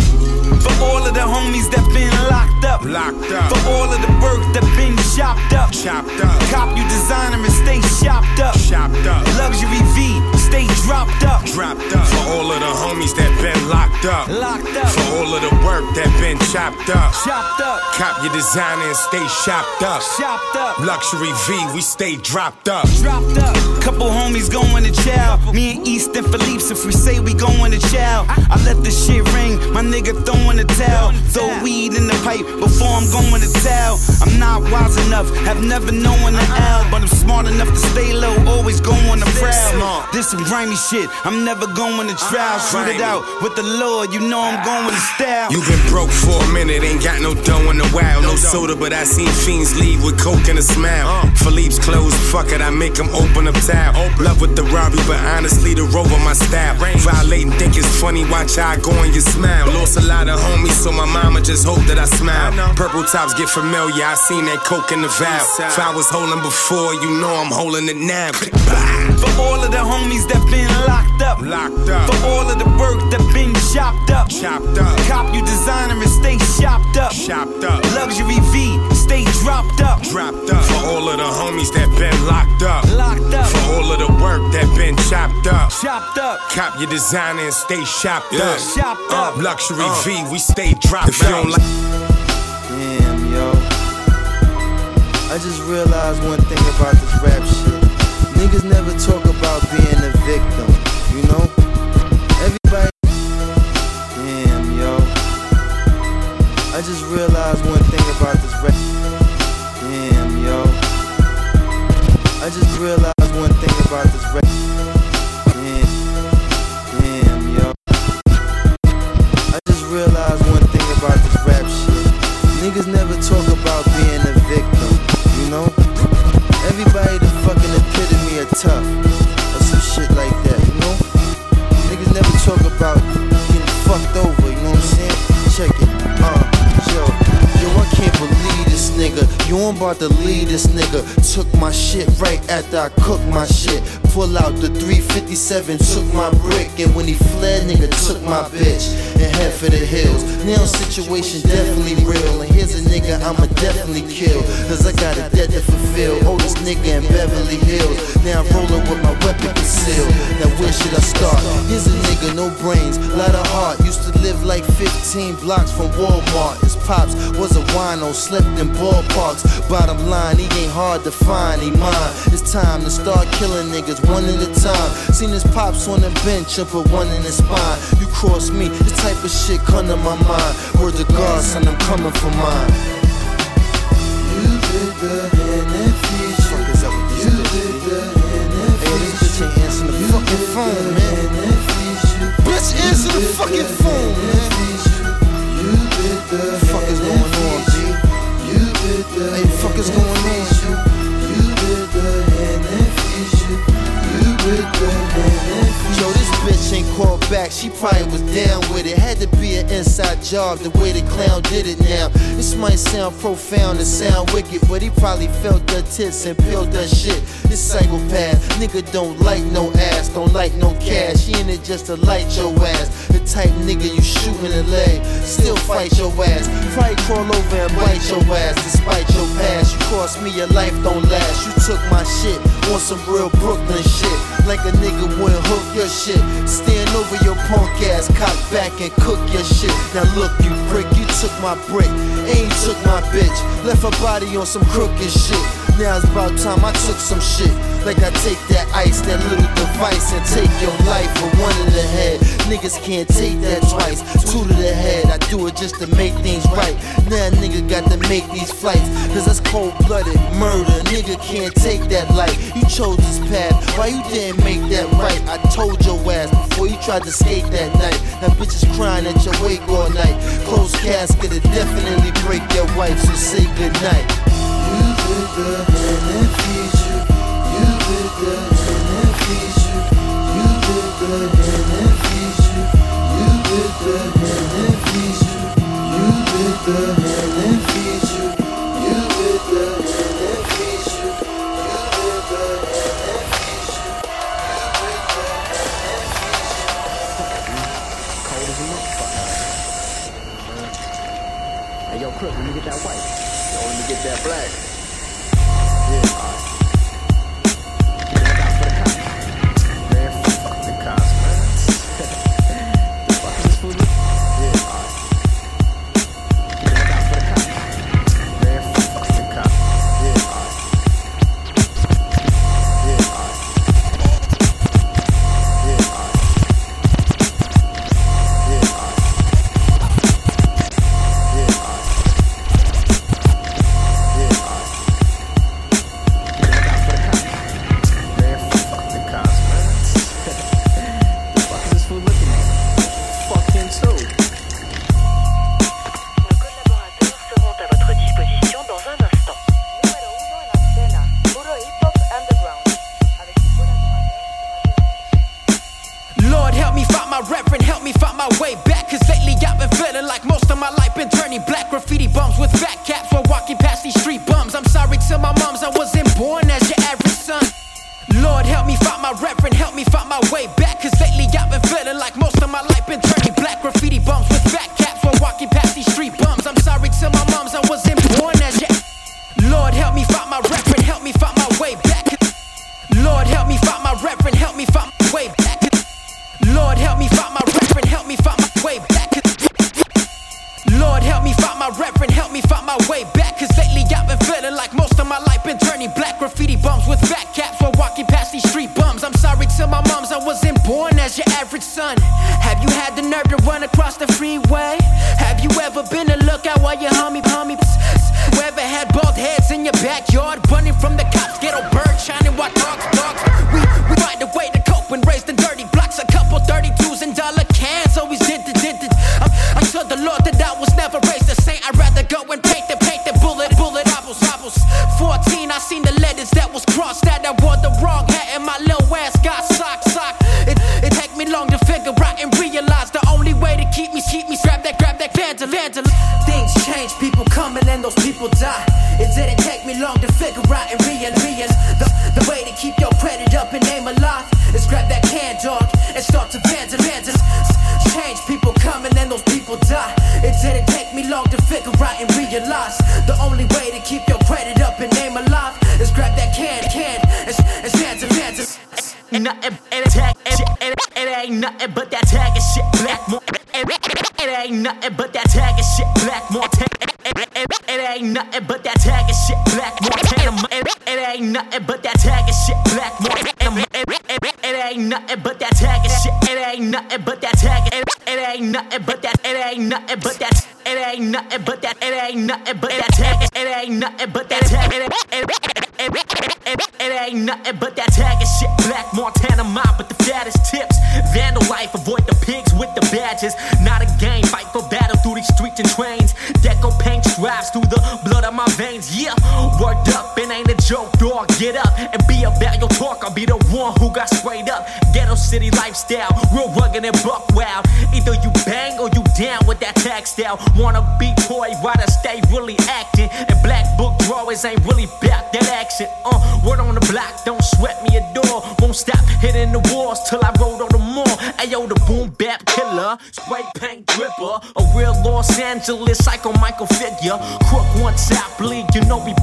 [SPEAKER 22] For all of the homies that been locked up.
[SPEAKER 29] Locked up.
[SPEAKER 22] For all of the work that been chopped up.
[SPEAKER 29] Chopped up.
[SPEAKER 22] Cop you designer and stay shopped up.
[SPEAKER 29] Chopped up.
[SPEAKER 22] Luxury V, stay dropped up.
[SPEAKER 29] Dropped up. For all of the homies that been locked up.
[SPEAKER 22] Locked up.
[SPEAKER 29] For all of the work that been chopped up.
[SPEAKER 22] Chopped up.
[SPEAKER 29] Cop your designer and stay shopped up.
[SPEAKER 22] Chopped up.
[SPEAKER 29] Luxury V, we stay dropped up.
[SPEAKER 22] Dropped up. Couple homies going to chow. Me and East and Philippe's if we say we going to chow. I let the shit ring. My nigga throwing the towel. Throw weed in the pipe before I'm going to towel. I'm not wise enough, have never known the L. But I'm smart enough to stay low, always going to the prowl. This some grimy shit, I'm never going to trial. Ah, Shoot it out with the Lord, you know I'm going to style.
[SPEAKER 29] You been broke for a minute, ain't got no dough in a while. No soda, but I seen fiends leave with coke and a smile. Philippe's closed, fuck it, I make him open up towel. Love with the robbery, but honestly, the rover my staff. style. Violating, think it's funny, watch how I go and you smile. Lost a lot of homies, so my mama just hope that I smile. Purple tops get familiar, I seen that coke in the valve. If I was holding before, you know I'm holding it now.
[SPEAKER 22] For all of the homies that been locked up.
[SPEAKER 29] Locked up.
[SPEAKER 22] For all of the work that been chopped up.
[SPEAKER 29] Chopped up.
[SPEAKER 22] Cop you designer and stay shopped up.
[SPEAKER 29] Chopped up.
[SPEAKER 22] Luxury V, stay dropped up.
[SPEAKER 29] Dropped up. For all of the homies that been locked up.
[SPEAKER 22] Locked up.
[SPEAKER 29] For all of the work that been chopped up.
[SPEAKER 22] Chopped up.
[SPEAKER 29] Cop your designer and stay shopped
[SPEAKER 22] Yeah.
[SPEAKER 29] up.
[SPEAKER 22] Chopped up.
[SPEAKER 29] Luxury
[SPEAKER 22] Uh.
[SPEAKER 29] V, we stay dropped if you don't like
[SPEAKER 30] Damn, yo. I just realized one thing about this rap shit. Niggas never talk about being a victim, you know? Everybody. Damn, yo. I just realized one thing about this one thing about this record. I just realized one thing about this rap shit. Niggas never talk about being a victim, you know? Everybody the fucking epitome of tough, or some shit like that, you know? Niggas never talk about getting fucked over, you know what I'm saying? Check it, uh, yo. Yo, I can't believe this nigga. You about to leave this nigga. Took my shit right after I cook my shit. Pull out the 357, took my brick. And when he fled, nigga took my bitch and head for the hills. Now situation definitely real. And here's a nigga I'ma definitely kill. Cause I got a debt to fulfill. Oldest nigga in Beverly Hills. Now I'm rolling with my weapon concealed. Now where should I start? Here's a nigga, no brains, lot of heart. Used to live like 15 blocks from Walmart. His pops was a wino, slept in ballparks. Bottom line, he ain't hard to find, he mine. It's time to start killing niggas one at a time. Seen his pops on the bench and put one in his spine. You cross me, this type of shit come to my mind. Word to God, son, I'm coming for mine. You did the NFTs. You did the NFTs. Bitch ain't answering the fucking phone, man. Bitch, answer the fucking phone, man. You did the fuck is going on, G? You did the Hey, fuck is going on? Yo, this bitch ain't called back. She probably was down with it. Had to be an inside job the way the clown did it now. This might sound profound and sound wicked, but he probably felt the tits and peeled that shit. This psychopath, nigga don't like no ass, don't like no cash. He in it just to light your ass. The type nigga you shoot in the leg, still fight your ass. Probably crawl over and bite your ass despite your past. You cost me, your life don't last. You took my shit on some real Brooklyn shit. Like a nigga wouldn't hook your shit. Stand over your punk ass, cock back and cook your shit. Now look, you prick, you took my brick. Ain't took my bitch. Left her body on some crooked shit. Now it's about time I took some shit. Like I take that ice, that little device, and take your life for one in the head. Niggas can't take that twice. Two to the head, I do it just to make things right. Now nigga got to make these flights. Cause that's cold blooded murder. Nigga can't take that life. You chose this path. Why you didn't make that right? I told your ass before you tried to skate that night. Now bitches crying at your wake all night. Closed casket, it definitely break your wife, so say goodnight. You did the NFTs,
[SPEAKER 31] Hey, yo, Crook, let me get that white. Yo, let me get
[SPEAKER 23] that
[SPEAKER 32] black. Style. Wanna be toy, rather stay really acting. And black book drawers ain't really back that action. Uh, word on the block, don't sweat me a door. Won't stop hitting the walls till I rolled on the mall. Ayo, the boom bap killer, spray paint dripper, a real Los Angeles psycho Michael figure. Crook once I bleed, you know we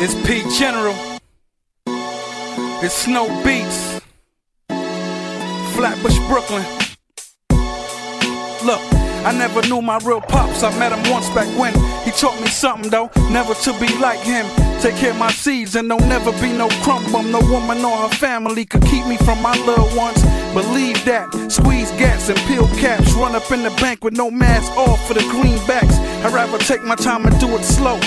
[SPEAKER 33] It's Pete General. It's Snow Beats. Flatbush, Brooklyn. Look, I never knew my real pops. I met him once back when he taught me something though. Never to be like him. Take care of my seeds and there'll never be no crumble. No woman or her family could keep me from my little ones. Believe that. Squeeze gas and peel caps. Run up in the bank with no mask off for the greenbacks. I'd rather take my time and do it slow.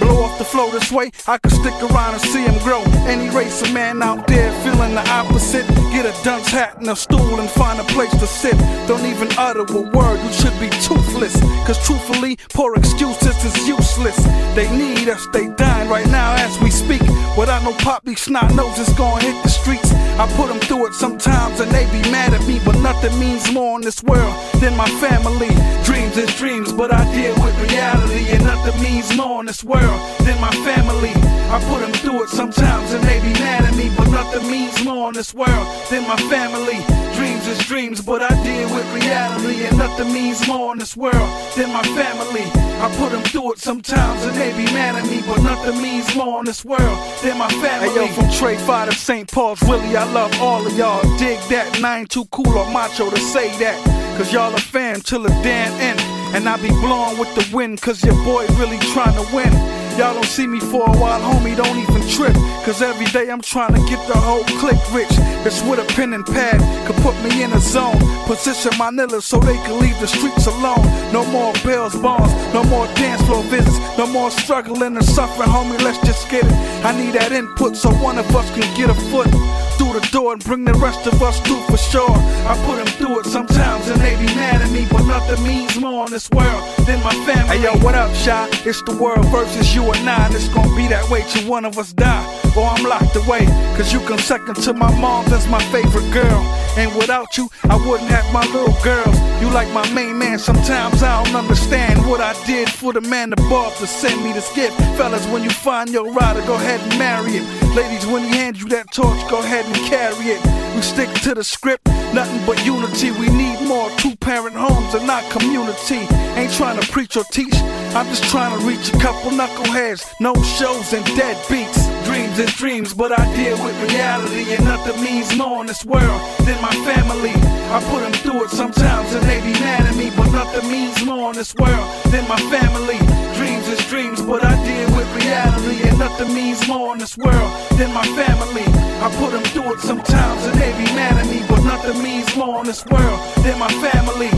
[SPEAKER 33] Blow off the flow this way, I could stick around and see him grow. Any race man out there feeling the opposite, get a dunce hat and a stool and find a place to sit. Don't even utter a word, you should be toothless. Cause truthfully, poor excuses is useless. They need us, they dying right now as we speak. Without no poppy snot noses gonna hit the streets. I put them through it sometimes and they be mad at me, but nothing means more in this world than my family. Dreams is dreams, but I deal with reality, and nothing means more in this world than my family. I put them through it sometimes and they be mad at me, but nothing means more in this world than my family. Dreams is dreams, but I deal with reality, and nothing means more in this world than my family. I put them through it sometimes and they be mad at me, but nothing means more in this world than my family. Hey yo, from Trey Fire to St. Paul's, Willie, I love all of y'all. Dig that, and I ain't too cool or macho to say that. Cause y'all a fan till the damn end. And I be blowing with the wind, cause your boy really trying to win. Y'all don't see me for a while, homie, don't even trip. Cause every day I'm trying to get the whole clique rich. That's with a pen and pad could put me in a zone. Position my niggas so they can leave the streets alone. No more bills, bonds, no more dance floor visits, no more struggling and suffering, homie, let's just get it. I need that input so one of us can get a foot through the door and bring the rest of us through for sure. I put them through it sometimes and they be mad at me, but nothing means more in this world than my family. Hey yo, what up, Shy? It's the world versus you I, and it's gonna be that way till one of us die. Or I'm locked away, cause you come second to my mom, that's my favorite girl. And without you, I wouldn't have my little girls. You like my main man, sometimes I don't understand what I did for the man above to send me this gift. Fellas, when you find your rider, go ahead and marry him. Ladies, when he hands you that torch, go ahead and carry it. We stick to the script, nothing but unity. We need more two parent homes and not community. Ain't trying to preach or teach, I'm just trying to reach a couple knuckleheads. No shows and dead beats. Dreams and dreams, but I deal with reality, and nothing means more in this world than my family. I put them through it sometimes and they be mad at me, but nothing means more in this world than my family. Dreams is dreams, but I deal with reality, and nothing means more in this world than my family. I put them through it sometimes and they be mad at me, but nothing means more in this world than my family.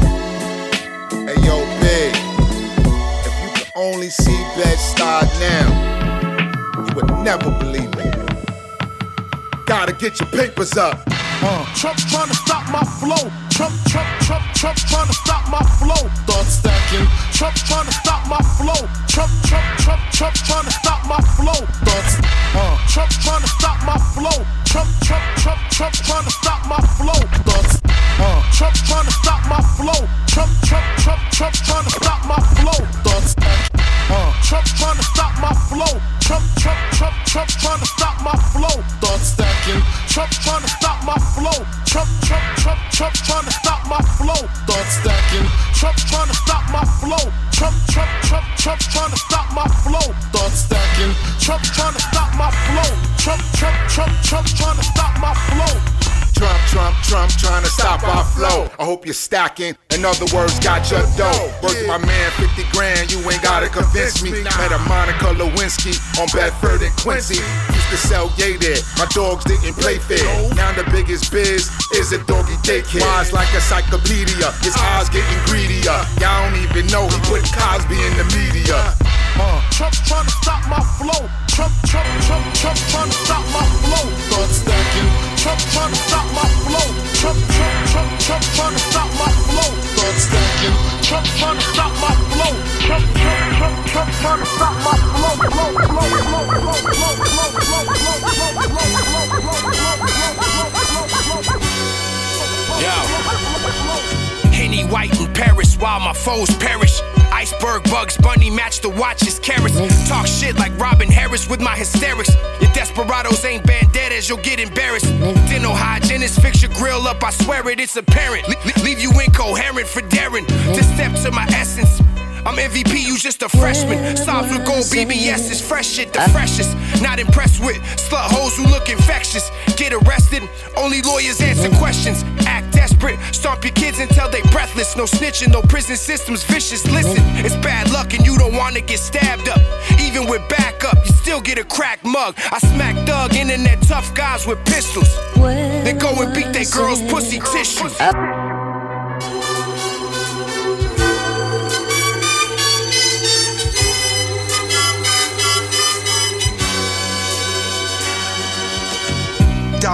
[SPEAKER 34] Hey yo, Big, only see Bed-Stuy now, you would never believe it. Gotta get your papers up.
[SPEAKER 10] Uh. Trump trying to stop my flow. Trump, Trump, Trump, Trump trying to stop my flow. Thought stacking. Trump trying to stop my flow. Trump, Trump, Trump, Trump trying to stop my flow. Thoughts. Uh. Trump trying to stop my flow. Trump, Trump, Trump, Trump trying to stop my flow. Thoughts. Uh. Trump trying to stop my flow. Trump, Trump, Trump, Trump trying to stop my flow. Thoughts. Uh. Trump trying to stop my flow. Trump, Trump, Trump, Trump trying to stop my flow.
[SPEAKER 34] You're stacking. In other words, got your dough. Worth my man 50 grand, you ain't gotta convince me. Met a Monica Lewinsky on Bedford and Quincy. Used to sell yay there, my dogs didn't play fair. Now the biggest biz is a doggy daycare. Wise like a encyclopedia, his eyes getting greedier. Y'all don't even know he put Cosby in the media.
[SPEAKER 10] Uh. Trump trying to stop my flow. Trump, Trump, Trump, Trump trying to stop my flow. Thought stacking. Trump trying to stop my flow. Trump, Trump, Trump, Trump trying to stop my flow. Thought stacking. Trump trying to stop my flow. Trump, Trump, Trump, Trump trying to stop my flow. Flow, flow, flow, flow, flow, flow, flow, flow, flow, flow, flow, flow, flow,
[SPEAKER 5] Yo. Henny White in Paris while my foes perish. Iceberg bugs, bunny match the watches, carrots. Talk shit like Robin Harris with my hysterics. Your desperados ain't bandanas, you'll get embarrassed. Dental hygienist, fix your grill up, I swear it, it's apparent. Le- leave you incoherent for daring to step to my essence. I'm MVP, you just a freshman. Sobs with gold BBS is fresh shit, the freshest. Not impressed with slut hoes who look infectious. Get arrested, only lawyers answer questions. Act desperate, stomp your kids until they breathless. No snitching, no prison systems vicious. Listen, it's bad luck and you don't wanna get stabbed up. Even with backup, you still get a crack mug. I smack thug internet tough guys with pistols. Then go and beat their girls' pussy tissues.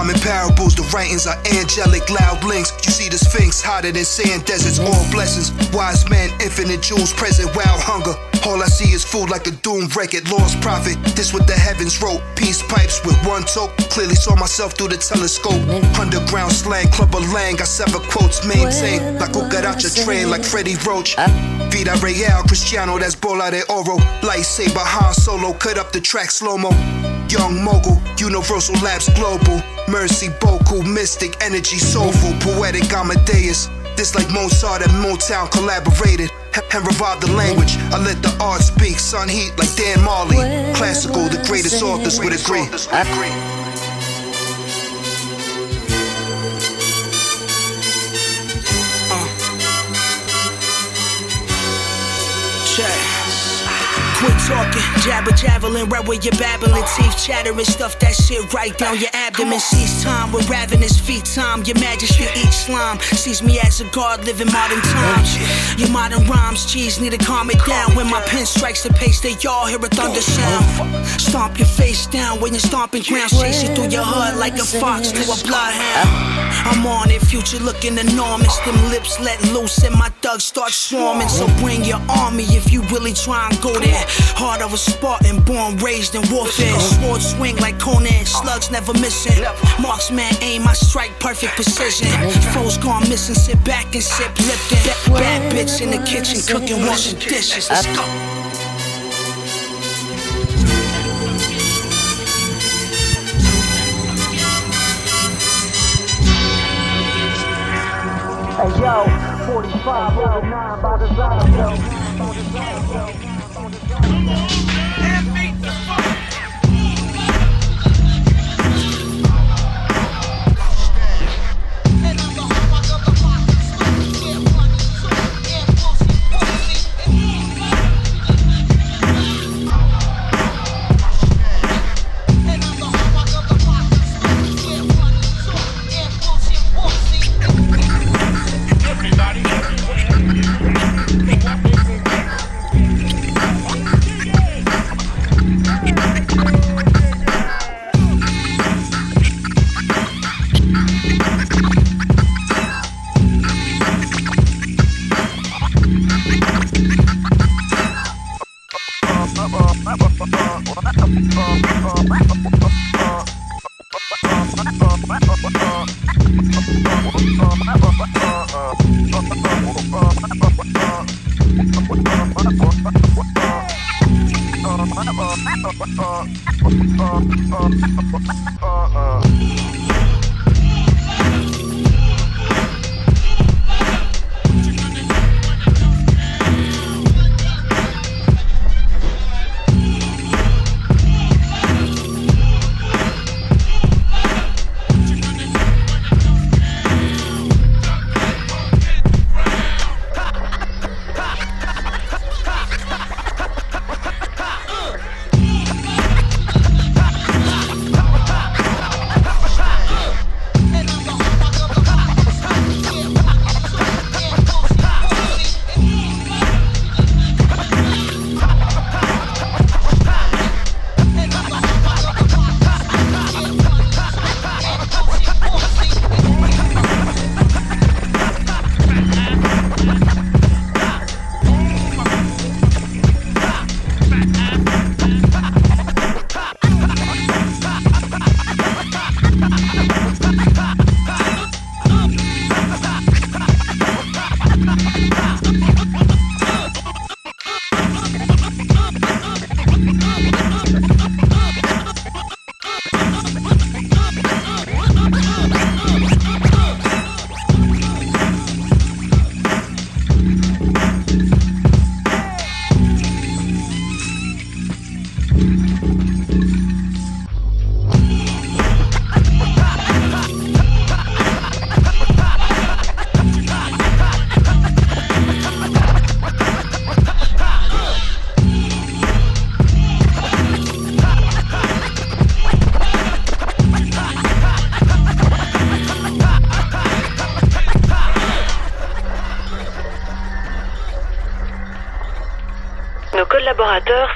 [SPEAKER 35] Diamond parables, the writings are angelic, loud links. You see the sphinx hotter than sand deserts, all blessings. Wise men, infinite jewels, present, wild hunger. All I see is food like the doom record, lost prophet. This what the heavens wrote. Peace pipes with one toke. Clearly saw myself through the telescope. Underground slang, club of lang. I sever quotes, maintain. Like Cucaracha train, like Freddie Roach. Ah. Vida Real, Cristiano, that's Bola de Oro. Lightsaber, Han Solo, cut up the track slow mo. Young mogul, Universal Labs Global. Mercy, Boku, Mystic, Energy, Soulful, Poetic Amadeus. This like Mozart and Motown collaborated and revived the language. I let the art speak, sun heat like Dan Marley. Classical, the greatest authors would agree.
[SPEAKER 36] Talking, jabber javelin, right where you're babbling. Teeth chattering, stuff that shit right down your abdomen. Seize time with ravenous feet, time. Your majesty eat slime. Sees me as a god living modern times. Your modern rhymes, cheese need to calm it down. When my pen strikes the pace, they all hear a thunder sound. Stomp your face down when you're stomping ground. Chase you through your hood like a fox to a bloodhound. I'm on it, future looking enormous. Them lips let loose and my thugs start swarming. So bring your army if you really try and go there. Heart of a Spartan, born raised in warfare. Sword swing like Conan, slugs never missing. Marksman aim, I strike perfect precision. Foes gone missing, sit back and sip Lipton. Bad bitch in the kitchen, cooking, washing dishes. Let's go.
[SPEAKER 37] Hey yo, 45 over 9 by design, yo.
[SPEAKER 1] Come on,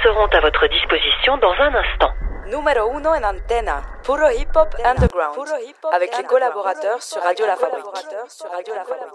[SPEAKER 1] seront à votre disposition dans un instant.
[SPEAKER 38] Numéro 1 en antena, puro hip hop underground, puro hip -hop avec les collaborateurs sur Radio La Fabrique. Sur Radio La Fabrique.